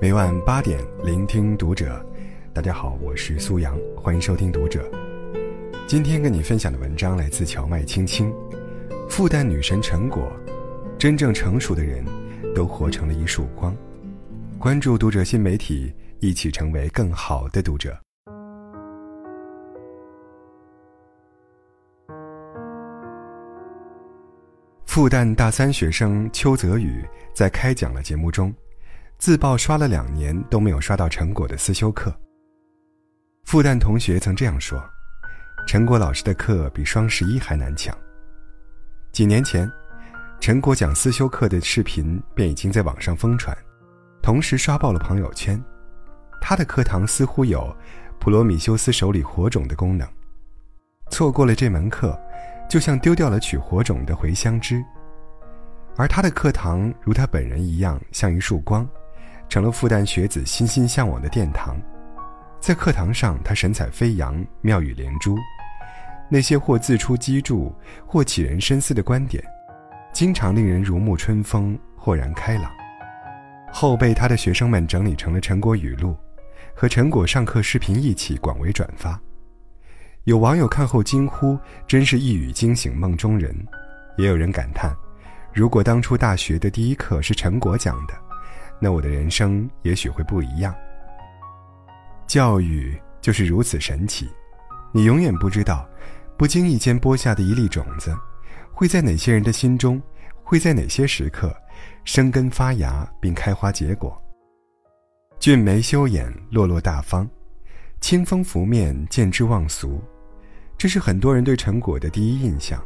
每晚八点，聆听读者。大家好，我是苏阳，欢迎收听读者。今天跟你分享的文章来自荞麦青青。复旦女神陈果，真正成熟的人，都活成了一束光。关注读者新媒体，一起成为更好的读者。复旦大三学生邱泽宇在开讲了节目中。自曝刷了两年都没有刷到陈果的思修课。复旦同学曾这样说：“陈果老师的课比双十一还难抢。”几年前，陈果讲思修课的视频便已经在网上疯传，同时刷爆了朋友圈。他的课堂似乎有普罗米修斯手里火种的功能，错过了这门课，就像丢掉了取火种的回香枝。而他的课堂如他本人一样，像一束光。成了复旦学子心心向往的殿堂，在课堂上，他神采飞扬，妙语连珠，那些或自出机杼，或启人深思的观点，经常令人如沐春风，豁然开朗。后被他的学生们整理成了陈果语录，和陈果上课视频一起广为转发。有网友看后惊呼：“真是一语惊醒梦中人。”也有人感叹：“如果当初大学的第一课是陈果讲的。”那我的人生也许会不一样。教育就是如此神奇，你永远不知道，不经意间播下的一粒种子，会在哪些人的心中，会在哪些时刻，生根发芽并开花结果。俊眉修眼，落落大方，清风拂面，见之忘俗，这是很多人对陈果的第一印象。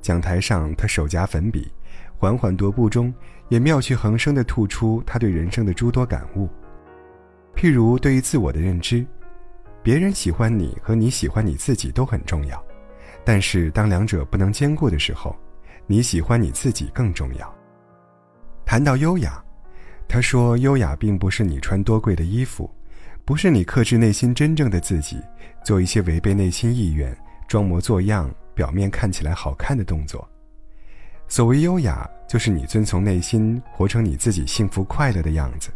讲台上，他手夹粉笔。缓缓踱步中，也妙趣横生地吐出他对人生的诸多感悟。譬如对于自我的认知，别人喜欢你和你喜欢你自己都很重要，但是当两者不能兼顾的时候，你喜欢你自己更重要。谈到优雅，他说：“优雅并不是你穿多贵的衣服，不是你克制内心真正的自己，做一些违背内心意愿、装模作样、表面看起来好看的动作。”所谓优雅，就是你遵从内心，活成你自己幸福快乐的样子。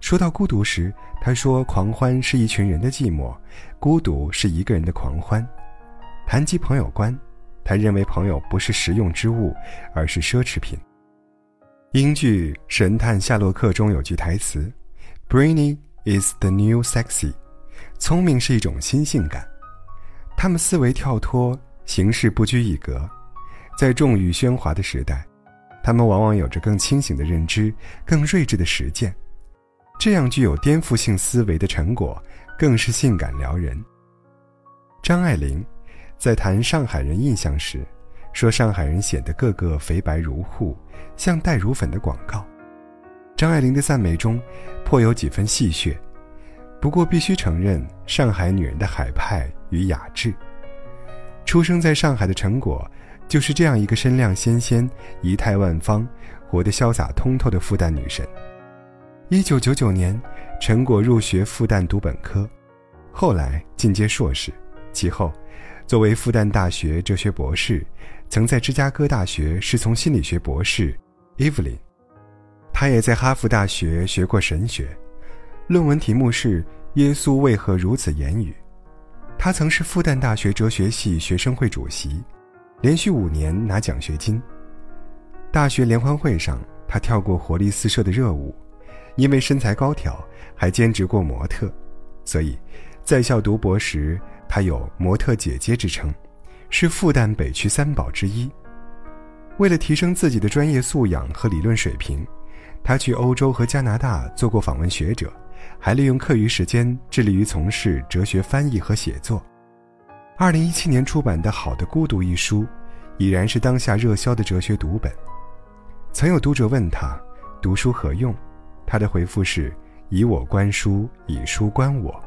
说到孤独时，他说：“狂欢是一群人的寂寞，孤独是一个人的狂欢。”谈及朋友观，他认为朋友不是实用之物，而是奢侈品。英剧《神探夏洛克》中有句台词 b r a i n y is the new sexy”，聪明是一种新性感。他们思维跳脱，行事不拘一格。在众语喧哗的时代，他们往往有着更清醒的认知、更睿智的实践。这样具有颠覆性思维的成果，更是性感撩人。张爱玲在谈上海人印象时，说上海人显得个个肥白如护，像带乳粉的广告。张爱玲的赞美中，颇有几分戏谑，不过必须承认上海女人的海派与雅致。出生在上海的成果。就是这样一个身量纤纤、仪态万方、活得潇洒通透的复旦女神。一九九九年，陈果入学复旦读本科，后来进阶硕士，其后作为复旦大学哲学博士，曾在芝加哥大学师从心理学博士 Evelyn。他也在哈佛大学学过神学，论文题目是《耶稣为何如此言语》。他曾是复旦大学哲学系学生会主席。连续五年拿奖学金。大学联欢会上，他跳过活力四射的热舞，因为身材高挑，还兼职过模特，所以，在校读博时，他有“模特姐姐”之称，是复旦北区三宝之一。为了提升自己的专业素养和理论水平，他去欧洲和加拿大做过访问学者，还利用课余时间致力于从事哲学翻译和写作。二零一七年出版的《好的孤独》一书，已然是当下热销的哲学读本。曾有读者问他：“读书何用？”他的回复是：“以我观书，以书观我。”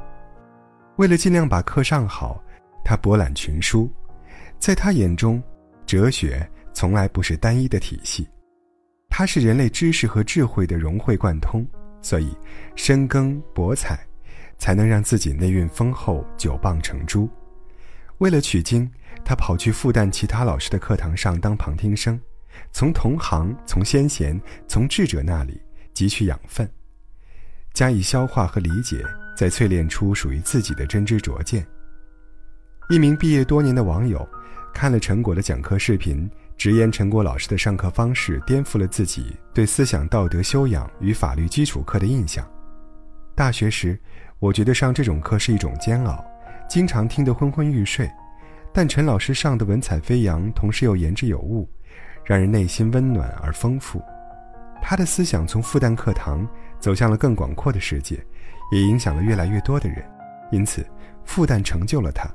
为了尽量把课上好，他博览群书。在他眼中，哲学从来不是单一的体系，它是人类知识和智慧的融会贯通。所以，深耕博采，才能让自己内蕴丰厚，久傍成珠。为了取经，他跑去复旦其他老师的课堂上当旁听生，从同行、从先贤、从智者那里汲取养分。加以消化和理解，再淬炼出属于自己的真知灼见。一名毕业多年的网友，看了陈果的讲课视频，直言陈果老师的上课方式颠覆了自己对思想道德修养与法律基础课的印象。大学时，我觉得上这种课是一种煎熬，经常听得昏昏欲睡。但陈老师上的文采飞扬，同时又言之有物，让人内心温暖而丰富。他的思想从复旦课堂走向了更广阔的世界，也影响了越来越多的人。因此，复旦成就了他，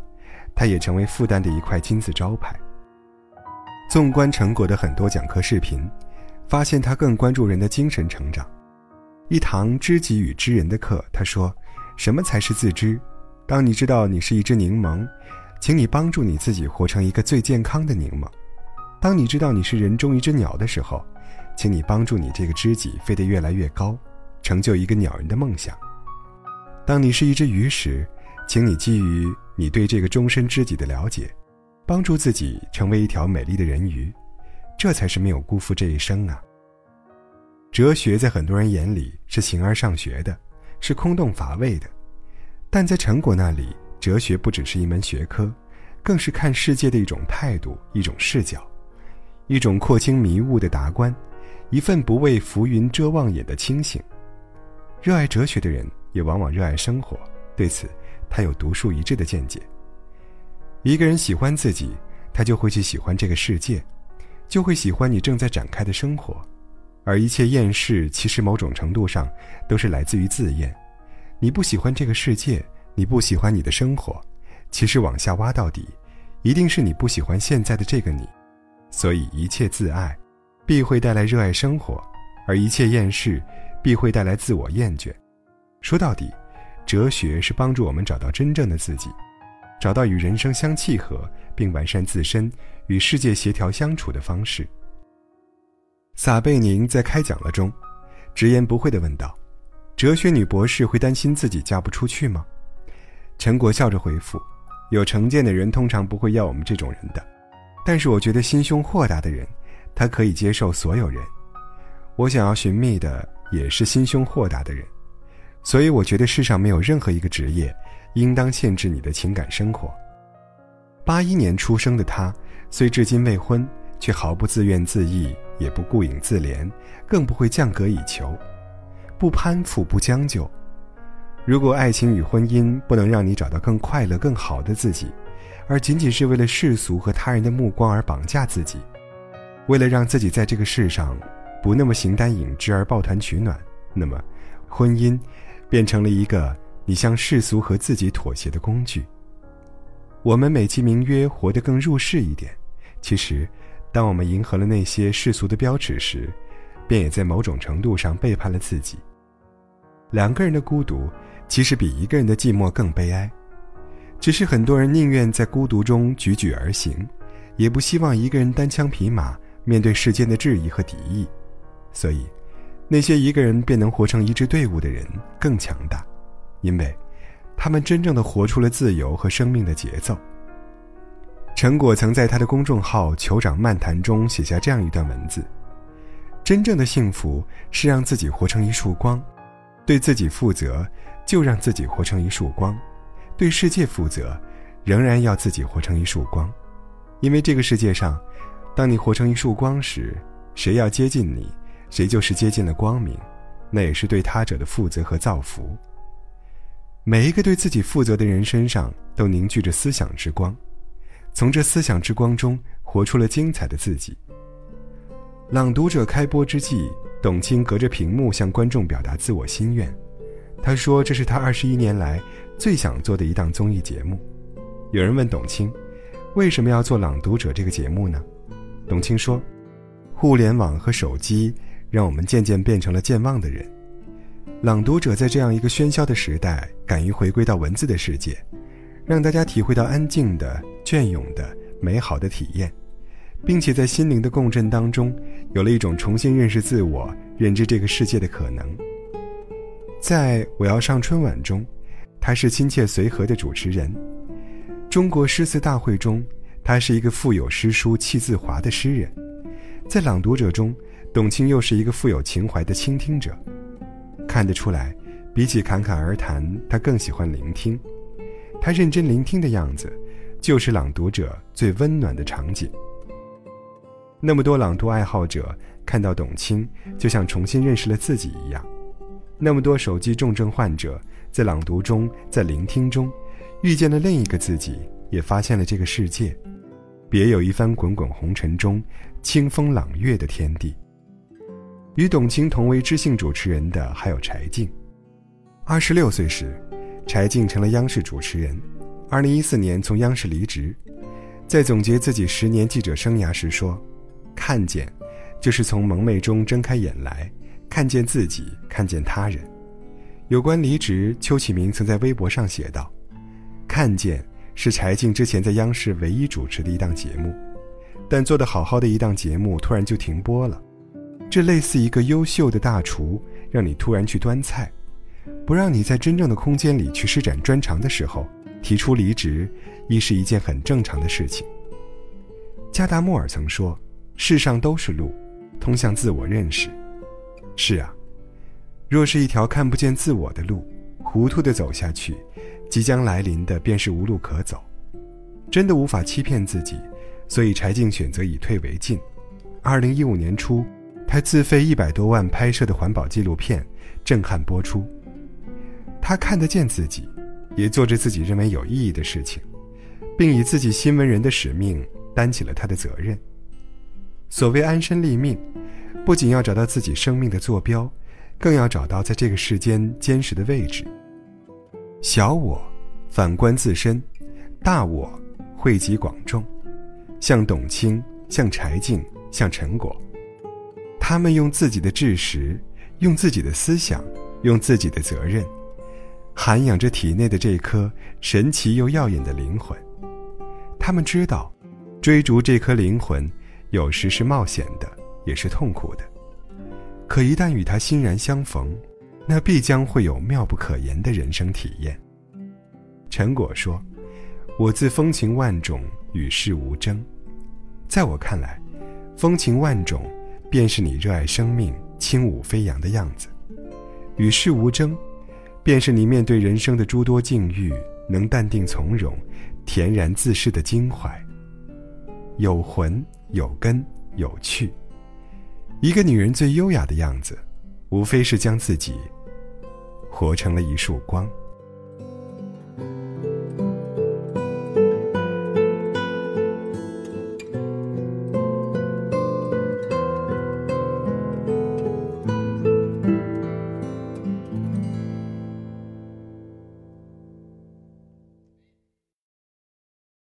他也成为复旦的一块金字招牌。纵观陈果的很多讲课视频，发现他更关注人的精神成长。一堂知己与知人的课，他说：“什么才是自知？当你知道你是一只柠檬。”请你帮助你自己活成一个最健康的柠檬。当你知道你是人中一只鸟的时候，请你帮助你这个知己飞得越来越高，成就一个鸟人的梦想。当你是一只鱼时，请你基于你对这个终身知己的了解，帮助自己成为一条美丽的人鱼。这才是没有辜负这一生啊！哲学在很多人眼里是形而上学的，是空洞乏味的，但在陈果那里。哲学不只是一门学科，更是看世界的一种态度、一种视角，一种廓清迷雾的达观，一份不为浮云遮望眼的清醒。热爱哲学的人也往往热爱生活，对此他有独树一帜的见解。一个人喜欢自己，他就会去喜欢这个世界，就会喜欢你正在展开的生活，而一切厌世其实某种程度上都是来自于自厌。你不喜欢这个世界。你不喜欢你的生活，其实往下挖到底，一定是你不喜欢现在的这个你。所以一切自爱，必会带来热爱生活；而一切厌世，必会带来自我厌倦。说到底，哲学是帮助我们找到真正的自己，找到与人生相契合，并完善自身与世界协调相处的方式。撒贝宁在开讲了中，直言不讳地问道：“哲学女博士会担心自己嫁不出去吗？”陈国笑着回复：“有成见的人通常不会要我们这种人的，但是我觉得心胸豁达的人，他可以接受所有人。我想要寻觅的也是心胸豁达的人，所以我觉得世上没有任何一个职业，应当限制你的情感生活。”八一年出生的他，虽至今未婚，却毫不自怨自艾，也不顾影自怜，更不会降格以求，不攀附，不将就。如果爱情与婚姻不能让你找到更快乐、更好的自己，而仅仅是为了世俗和他人的目光而绑架自己，为了让自己在这个世上不那么形单影只而抱团取暖，那么，婚姻变成了一个你向世俗和自己妥协的工具。我们美其名曰活得更入世一点，其实，当我们迎合了那些世俗的标尺时，便也在某种程度上背叛了自己。两个人的孤独。其实比一个人的寂寞更悲哀，只是很多人宁愿在孤独中踽踽而行，也不希望一个人单枪匹马面对世间的质疑和敌意。所以，那些一个人便能活成一支队伍的人更强大，因为，他们真正的活出了自由和生命的节奏。陈果曾在他的公众号“酋长漫谈”中写下这样一段文字：“真正的幸福是让自己活成一束光，对自己负责。”就让自己活成一束光，对世界负责，仍然要自己活成一束光，因为这个世界上，当你活成一束光时，谁要接近你，谁就是接近了光明，那也是对他者的负责和造福。每一个对自己负责的人身上都凝聚着思想之光，从这思想之光中活出了精彩的自己。朗读者开播之际，董卿隔着屏幕向观众表达自我心愿。他说：“这是他二十一年来最想做的一档综艺节目。”有人问董卿：“为什么要做《朗读者》这个节目呢？”董卿说：“互联网和手机让我们渐渐变成了健忘的人。朗读者在这样一个喧嚣的时代，敢于回归到文字的世界，让大家体会到安静的、隽永的、美好的体验，并且在心灵的共振当中，有了一种重新认识自我、认知这个世界的可能。”在我要上春晚中，他是亲切随和的主持人。中国诗词大会中，他是一个富有诗书气自华的诗人。在朗读者中，董卿又是一个富有情怀的倾听者。看得出来，比起侃侃而谈，他更喜欢聆听。他认真聆听的样子，就是朗读者最温暖的场景。那么多朗读爱好者看到董卿，就像重新认识了自己一样。那么多手机重症患者在朗读中，在聆听中，遇见了另一个自己，也发现了这个世界，别有一番滚滚红尘中清风朗月的天地。与董卿同为知性主持人的还有柴静。二十六岁时，柴静成了央视主持人。二零一四年从央视离职，在总结自己十年记者生涯时说。看见，就是从蒙昧中睁开眼来，看见自己，看见他人。有关离职，邱启明曾在微博上写道：“看见是柴静之前在央视唯一主持的一档节目，但做得好好的一档节目突然就停播了。这类似一个优秀的大厨，让你突然去端菜，不让你在真正的空间里去施展专长的时候，提出离职，亦是一件很正常的事情。”加达默尔曾说。世上都是路，通向自我认识。是啊，若是一条看不见自我的路，糊涂的走下去，即将来临的便是无路可走。真的无法欺骗自己，所以柴静选择以退为进。二零一五年初，他自费一百多万拍摄的环保纪录片震撼播出。他看得见自己，也做着自己认为有意义的事情，并以自己新闻人的使命担起了他的责任。所谓安身立命，不仅要找到自己生命的坐标，更要找到在这个世间坚实的位置。小我，反观自身；大我，惠及广众。像董卿，像柴静，像陈果，他们用自己的知识，用自己的思想，用自己的责任，涵养着体内的这颗神奇又耀眼的灵魂。他们知道，追逐这颗灵魂。有时是冒险的，也是痛苦的。可一旦与他欣然相逢，那必将会有妙不可言的人生体验。陈果说：“我自风情万种，与世无争。在我看来，风情万种，便是你热爱生命、轻舞飞扬的样子；与世无争，便是你面对人生的诸多境遇，能淡定从容、恬然自适的襟怀。有魂。”有根有趣，一个女人最优雅的样子，无非是将自己活成了一束光。